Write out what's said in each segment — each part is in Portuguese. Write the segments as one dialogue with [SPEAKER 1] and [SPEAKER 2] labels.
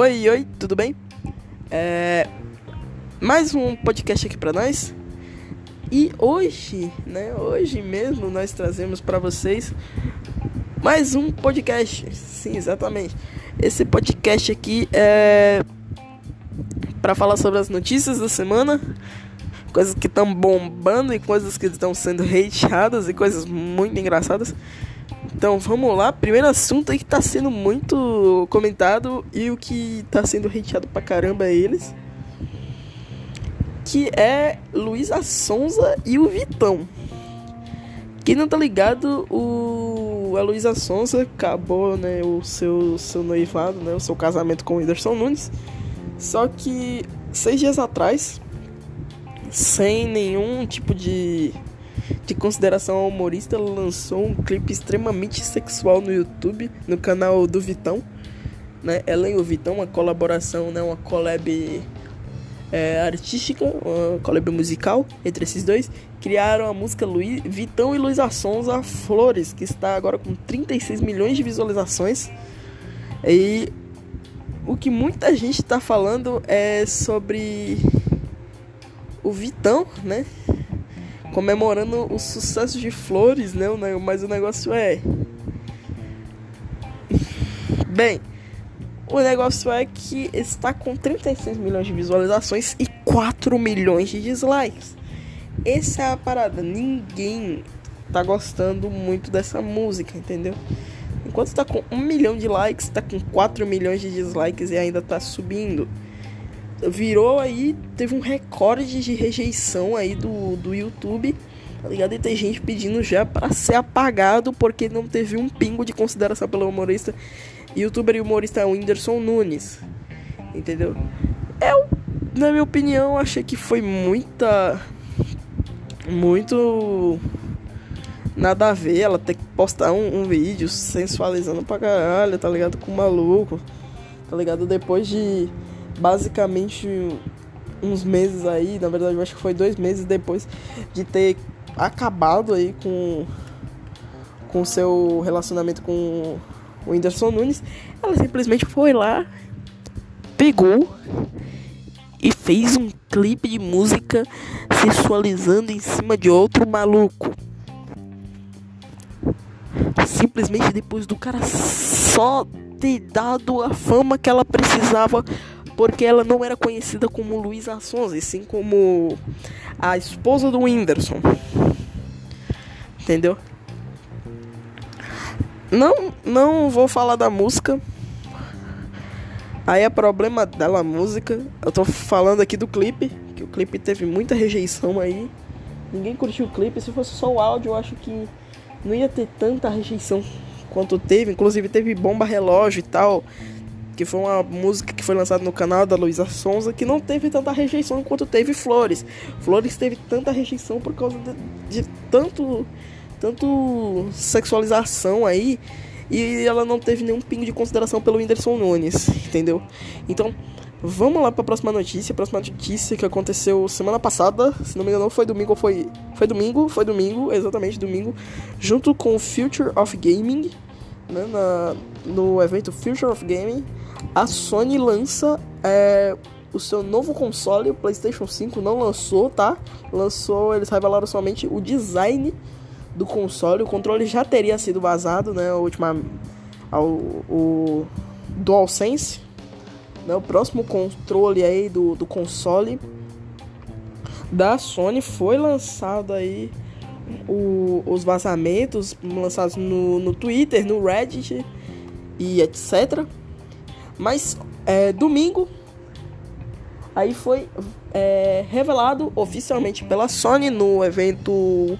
[SPEAKER 1] Oi, oi, tudo bem? É... Mais um podcast aqui pra nós. E hoje, né, hoje mesmo nós trazemos para vocês mais um podcast. Sim, exatamente. Esse podcast aqui é para falar sobre as notícias da semana, coisas que estão bombando e coisas que estão sendo hateadas e coisas muito engraçadas. Então vamos lá, primeiro assunto aí que tá sendo muito comentado e o que tá sendo hateado pra caramba é eles. Que é Luísa Sonza e o Vitão. Quem não tá ligado, o a Luísa Sonza acabou, né, o seu, seu noivado, né, o seu casamento com o Whindersson Nunes. Só que seis dias atrás, sem nenhum tipo de de consideração ao humorista, lançou um clipe extremamente sexual no YouTube, no canal do Vitão. Né? Ela e o Vitão, uma colaboração, né? uma collab é, artística, uma collab musical entre esses dois. Criaram a música Luiz, Vitão e Luiz Assonza Flores, que está agora com 36 milhões de visualizações. E o que muita gente está falando é sobre o Vitão, né? Comemorando o sucesso de Flores, né? Mas o negócio é. Bem, o negócio é que está com 36 milhões de visualizações e 4 milhões de dislikes. Essa é a parada. Ninguém tá gostando muito dessa música, entendeu? Enquanto está com 1 milhão de likes, está com 4 milhões de dislikes e ainda tá subindo virou aí, teve um recorde de rejeição aí do, do YouTube, tá ligado? E tem gente pedindo já para ser apagado porque não teve um pingo de consideração pelo humorista. Youtuber e humorista Whindersson Nunes, entendeu? Eu, na minha opinião, achei que foi muita. Muito. Nada a ver ela ter que postar um, um vídeo sensualizando pra caralho, tá ligado? Com o maluco, tá ligado? Depois de basicamente uns meses aí, na verdade eu acho que foi dois meses depois de ter acabado aí com com seu relacionamento com o Whindersson Nunes, ela simplesmente foi lá, pegou e fez um clipe de música sensualizando em cima de outro maluco. Simplesmente depois do cara só ter dado a fama que ela precisava porque ela não era conhecida como Luísa Sonza, e sim como a esposa do Whindersson. Entendeu? Não, não vou falar da música. Aí é problema dela a música. Eu tô falando aqui do clipe, que o clipe teve muita rejeição aí. Ninguém curtiu o clipe. Se fosse só o áudio, eu acho que não ia ter tanta rejeição quanto teve. Inclusive teve bomba relógio e tal que foi uma música que foi lançada no canal da Luísa Sonza, que não teve tanta rejeição quanto teve Flores. Flores teve tanta rejeição por causa de, de tanto, tanto sexualização aí, e ela não teve nenhum pingo de consideração pelo Whindersson Nunes, entendeu? Então, vamos lá para a próxima notícia. A próxima notícia que aconteceu semana passada, se não me engano, foi domingo ou foi. Foi domingo, foi domingo, exatamente domingo, junto com o Future of Gaming, né, na, no evento Future of Gaming a Sony lança é, o seu novo console, o PlayStation 5 não lançou, tá? Lançou, eles revelaram somente o design do console. O controle já teria sido vazado, né? O última, o DualSense, né? O próximo controle aí do, do console da Sony foi lançado aí o, os vazamentos lançados no, no Twitter, no Reddit e etc. Mas é, domingo aí foi é, revelado oficialmente pela Sony no evento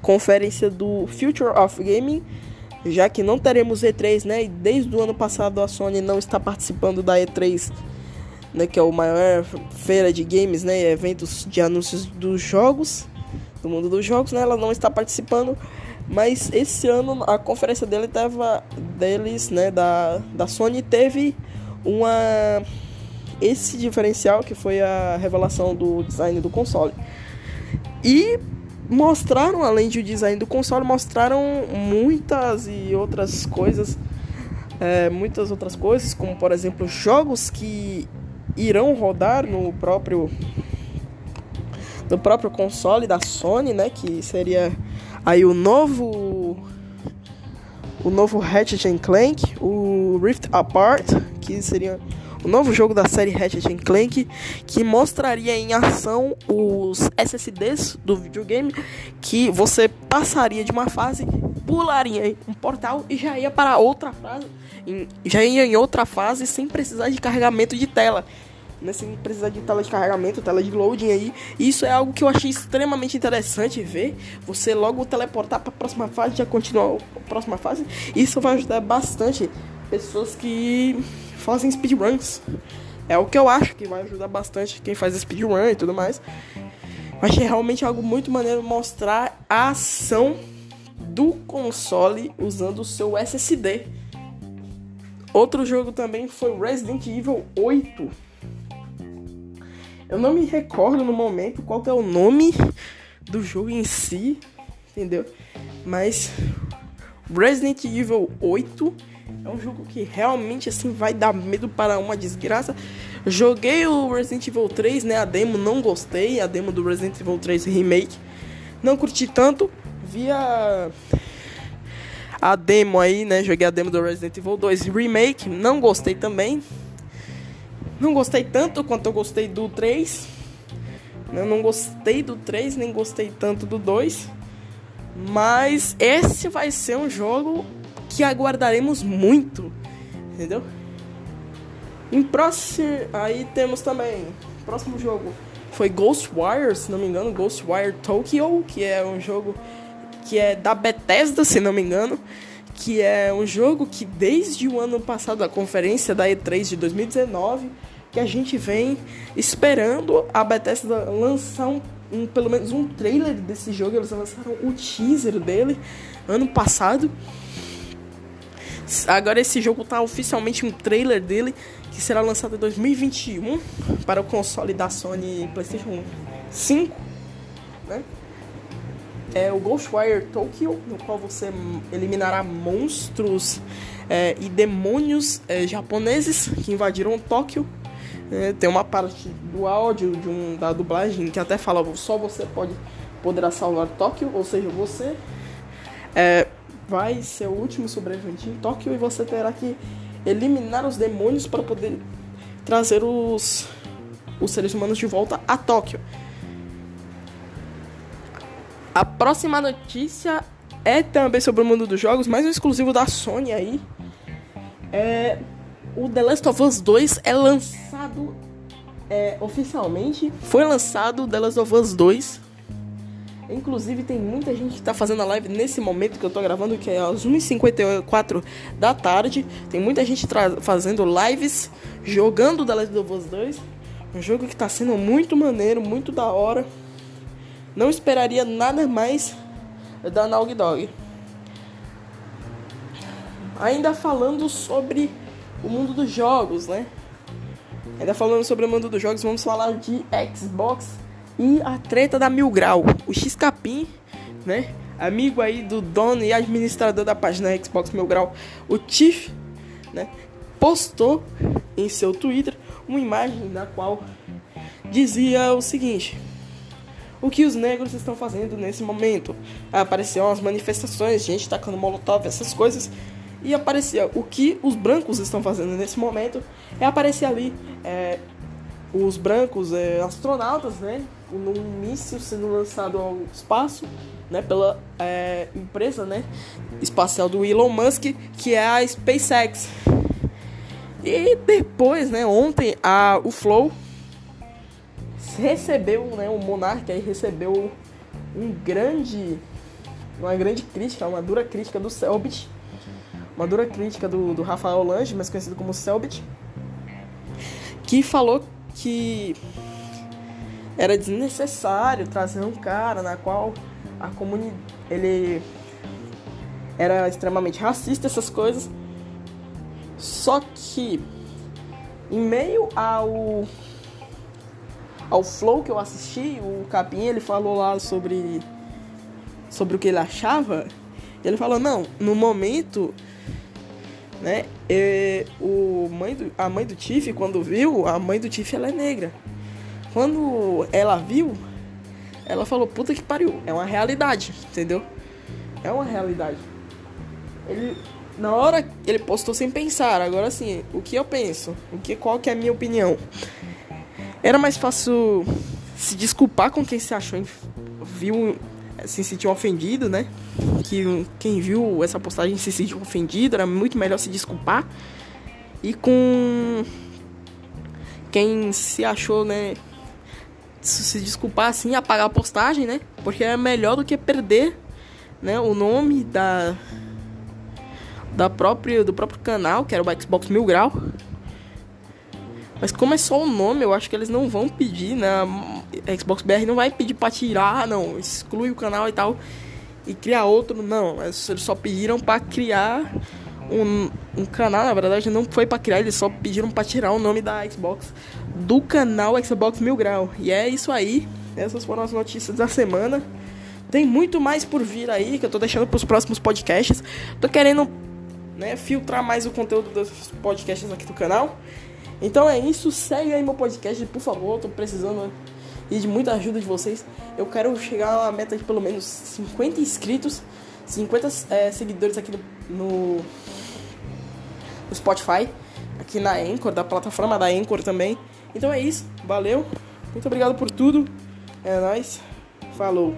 [SPEAKER 1] conferência do Future of Gaming, já que não teremos E3, né? E desde o ano passado a Sony não está participando da E3, né? Que é o maior feira de games, né? Eventos de anúncios dos jogos, do mundo dos jogos, né? Ela não está participando. Mas esse ano a conferência dele tava, deles, né, da, da Sony, teve uma esse diferencial que foi a revelação do design do console. E mostraram, além de o design do console, mostraram muitas e outras coisas é, muitas outras coisas, como por exemplo jogos que irão rodar no próprio no próprio console da Sony, né, que seria aí o novo o novo Ratchet Clank, o Rift Apart, que seria o novo jogo da série Ratchet Clank, que mostraria em ação os SSDs do videogame, que você passaria de uma fase, pularia um portal e já ia para outra fase, já ia em outra fase sem precisar de carregamento de tela né, sem precisar de tela de carregamento, tela de loading aí. E isso é algo que eu achei extremamente interessante ver. Você logo teleportar para a próxima fase, já continuar a próxima fase. Isso vai ajudar bastante pessoas que fazem speedruns. É o que eu acho que vai ajudar bastante quem faz speedrun e tudo mais. Eu achei realmente algo muito maneiro mostrar a ação do console usando o seu SSD. Outro jogo também foi Resident Evil 8 eu não me recordo no momento qual é o nome do jogo em si, entendeu? Mas Resident Evil 8 é um jogo que realmente assim vai dar medo para uma desgraça. Joguei o Resident Evil 3, né? A demo não gostei, a demo do Resident Evil 3 Remake. Não curti tanto. Via a demo aí, né? Joguei a demo do Resident Evil 2 Remake, não gostei também. Não gostei tanto quanto eu gostei do 3. Eu não gostei do 3, nem gostei tanto do 2. Mas esse vai ser um jogo que aguardaremos muito. Entendeu? Em próximo. Aí temos também. Próximo jogo foi Ghostwire, se não me engano. Ghostwire Tokyo, que é um jogo que é da Bethesda, se não me engano. Que é um jogo que desde o ano passado, a conferência da E3 de 2019 que a gente vem esperando a Bethesda lançar um, um, pelo menos um trailer desse jogo. Eles lançaram o teaser dele ano passado. Agora esse jogo tá oficialmente um trailer dele que será lançado em 2021 para o console da Sony PlayStation 5, né? É o Ghostwire Tokyo, no qual você eliminará monstros é, e demônios é, japoneses que invadiram Tóquio é, tem uma parte do áudio de um, da dublagem que até fala só você pode poderá salvar Tóquio, ou seja, você é, vai ser o último sobrevivente em Tóquio e você terá que eliminar os demônios para poder trazer os, os seres humanos de volta a Tóquio. A próxima notícia é também sobre o mundo dos jogos, mais um exclusivo da Sony aí. É o The Last of Us 2 é lançado é, oficialmente. Foi lançado The Last of Us 2. Inclusive tem muita gente que tá fazendo a live nesse momento que eu tô gravando, que é às 1h54 da tarde. Tem muita gente fazendo lives jogando The Last of Us 2. Um jogo que tá sendo muito maneiro, muito da hora. Não esperaria nada mais da Naughty Dog. Ainda falando sobre o mundo dos jogos, né? Ainda falando sobre o mundo dos jogos, vamos falar de Xbox e a treta da Mil Grau. O X-Capim, né? Amigo aí do dono e administrador da página Xbox Mil Grau, o Tiff, né? Postou em seu Twitter uma imagem na qual dizia o seguinte: o que os negros estão fazendo nesse momento? Apareceram as manifestações, gente tacando molotov, essas coisas e aparecia o que os brancos estão fazendo nesse momento é aparecer ali é, os brancos é, astronautas, né, num míssil sendo lançado ao espaço, né, pela é, empresa, né, espacial do Elon Musk, que é a SpaceX. E depois, né, ontem a o Flow recebeu, né, o Monark aí recebeu um grande uma grande crítica, uma dura crítica do Selbit. Uma dura crítica do, do Rafael Lange, mais conhecido como Selbit, que falou que era desnecessário trazer um cara na qual a comunidade ele era extremamente racista essas coisas. Só que em meio ao ao flow que eu assisti o Capim ele falou lá sobre sobre o que ele achava ele falou não no momento né? E o mãe do, a mãe do Tiff, quando viu, a mãe do Tiff ela é negra. Quando ela viu, ela falou, puta que pariu, é uma realidade, entendeu? É uma realidade. Ele, na hora, ele postou sem pensar. Agora assim, o que eu penso? O que, qual que é a minha opinião? Era mais fácil se desculpar com quem se achou, viu, se sentiu ofendido, né? Que quem viu essa postagem se sentiu ofendido, era muito melhor se desculpar. E com quem se achou, né, se desculpar assim, apagar a postagem, né? Porque é melhor do que perder, né, o nome da da própria do próprio canal, que era o Xbox Mil Grau. Mas como é só o nome, eu acho que eles não vão pedir, né? A Xbox BR não vai pedir pra tirar, não, exclui o canal e tal e criar outro, não. Eles só pediram para criar um, um canal, na verdade não foi para criar, eles só pediram para tirar o nome da Xbox do canal Xbox Mil Grau. E é isso aí. Essas foram as notícias da semana. Tem muito mais por vir aí que eu tô deixando pros próximos podcasts. Tô querendo né, filtrar mais o conteúdo dos podcasts aqui do canal. Então é isso, segue aí meu podcast, por favor, eu tô precisando e de muita ajuda de vocês. Eu quero chegar a meta de pelo menos 50 inscritos, 50 é, seguidores aqui no, no, no Spotify, aqui na Anchor, da plataforma da Anchor também. Então é isso, valeu, muito obrigado por tudo, é nóis, falou.